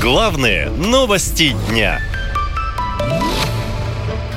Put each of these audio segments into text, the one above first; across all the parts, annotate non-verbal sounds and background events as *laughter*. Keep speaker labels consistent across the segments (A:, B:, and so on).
A: Главные новости дня.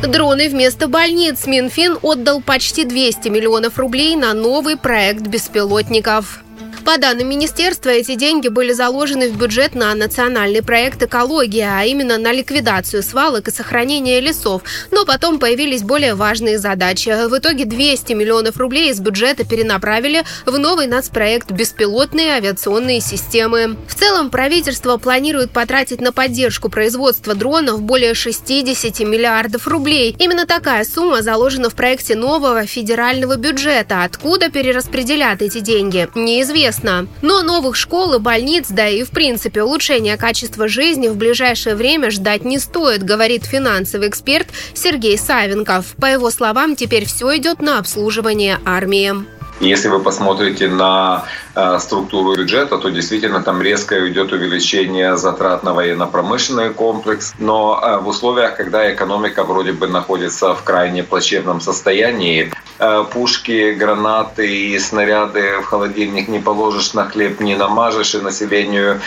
B: Дроны вместо больниц. Минфин отдал почти 200 миллионов рублей на новый проект беспилотников. По данным министерства, эти деньги были заложены в бюджет на национальный проект «Экология», а именно на ликвидацию свалок и сохранение лесов. Но потом появились более важные задачи. В итоге 200 миллионов рублей из бюджета перенаправили в новый нацпроект «Беспилотные авиационные системы». В целом, правительство планирует потратить на поддержку производства дронов более 60 миллиардов рублей. Именно такая сумма заложена в проекте нового федерального бюджета. Откуда перераспределят эти деньги, неизвестно известно. Но новых школ и больниц, да и в принципе улучшения качества жизни в ближайшее время ждать не стоит, говорит финансовый эксперт Сергей Савенков. По его словам, теперь все идет на обслуживание армии.
C: Если вы посмотрите на э, структуру бюджета, то действительно там резко идет увеличение затрат на военно-промышленный комплекс. Но э, в условиях, когда экономика вроде бы находится в крайне плачевном состоянии, пушки, гранаты и снаряды в холодильник не положишь, на хлеб не намажешь, и населению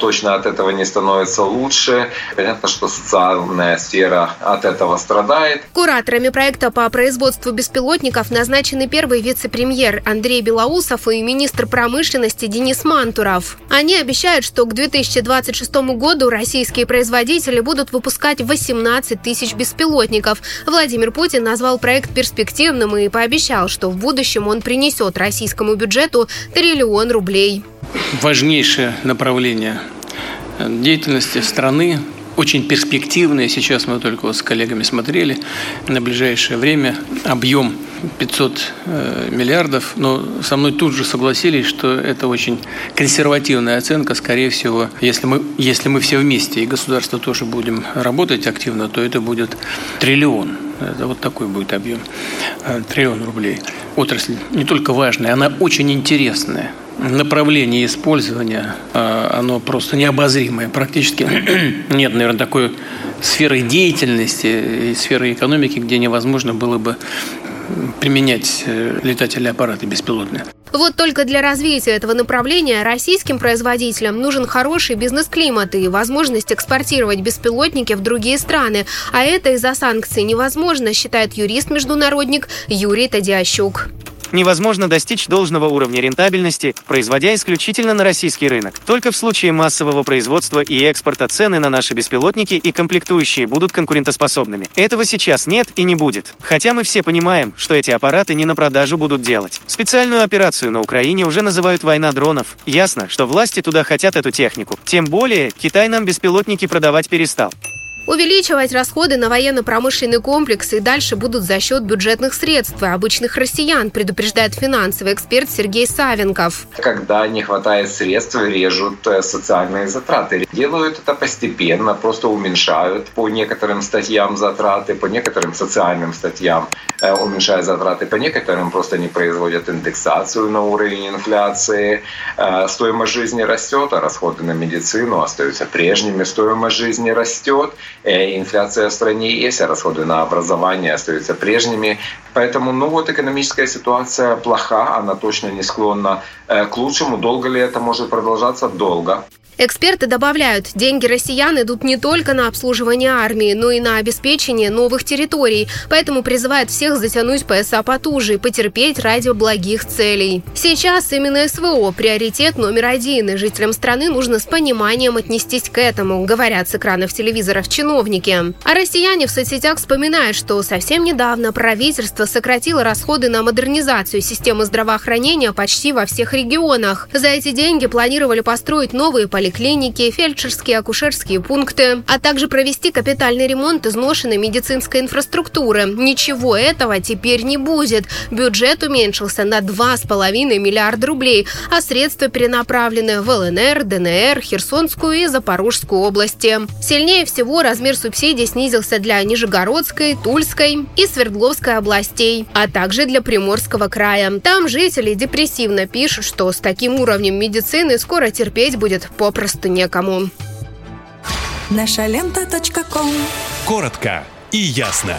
C: точно от этого не становится лучше. Понятно, что социальная сфера от этого страдает.
B: Кураторами проекта по производству беспилотников назначены первый вице-премьер премьер Андрей Белоусов и министр промышленности Денис Мантуров. Они обещают, что к 2026 году российские производители будут выпускать 18 тысяч беспилотников. Владимир Путин назвал проект перспективным и пообещал, что в будущем он принесет российскому бюджету триллион рублей.
D: Важнейшее направление деятельности страны очень перспективные. Сейчас мы только вот с коллегами смотрели на ближайшее время объем 500 э, миллиардов, но со мной тут же согласились, что это очень консервативная оценка. Скорее всего, если мы, если мы все вместе и государство тоже будем работать активно, то это будет триллион. Это вот такой будет объем. Э, триллион рублей. Отрасль не только важная, она очень интересная направление использования, э, оно просто необозримое. Практически *clears throat* нет, наверное, такой сферы деятельности и сферы экономики, где невозможно было бы применять э, летательные аппараты беспилотные.
B: Вот только для развития этого направления российским производителям нужен хороший бизнес-климат и возможность экспортировать беспилотники в другие страны. А это из-за санкций невозможно, считает юрист-международник Юрий Тадиащук
E: невозможно достичь должного уровня рентабельности, производя исключительно на российский рынок. Только в случае массового производства и экспорта цены на наши беспилотники и комплектующие будут конкурентоспособными. Этого сейчас нет и не будет. Хотя мы все понимаем, что эти аппараты не на продажу будут делать. Специальную операцию на Украине уже называют «война дронов». Ясно, что власти туда хотят эту технику. Тем более, Китай нам беспилотники продавать перестал.
B: Увеличивать расходы на военно-промышленный комплекс и дальше будут за счет бюджетных средств и обычных россиян, предупреждает финансовый эксперт Сергей Савенков.
C: Когда не хватает средств, режут э, социальные затраты. Делают это постепенно, просто уменьшают по некоторым статьям затраты, по некоторым социальным статьям э, уменьшают затраты, по некоторым просто не производят индексацию на уровень инфляции. Э, стоимость жизни растет, а расходы на медицину остаются прежними. Стоимость жизни растет, инфляция в стране есть, а расходы на образование остаются прежними. Поэтому, ну вот экономическая ситуация плоха, она точно не склонна э, к лучшему. Долго ли это может продолжаться? Долго.
B: Эксперты добавляют, деньги россиян идут не только на обслуживание армии, но и на обеспечение новых территорий. Поэтому призывают всех затянуть пояса потуже и потерпеть ради благих целей. Сейчас именно СВО – приоритет номер один, и жителям страны нужно с пониманием отнестись к этому, говорят с экранов телевизоров чиновники. А россияне в соцсетях вспоминают, что совсем недавно правительство сократило расходы на модернизацию системы здравоохранения почти во всех регионах. За эти деньги планировали построить новые поликлиники поликлиники, фельдшерские, акушерские пункты, а также провести капитальный ремонт изношенной медицинской инфраструктуры. Ничего этого теперь не будет. Бюджет уменьшился на 2,5 миллиарда рублей, а средства перенаправлены в ЛНР, ДНР, Херсонскую и Запорожскую области. Сильнее всего размер субсидий снизился для Нижегородской, Тульской и Свердловской областей, а также для Приморского края. Там жители депрессивно пишут, что с таким уровнем медицины скоро терпеть будет по попросту некому.
A: Наша лента. Коротко и ясно.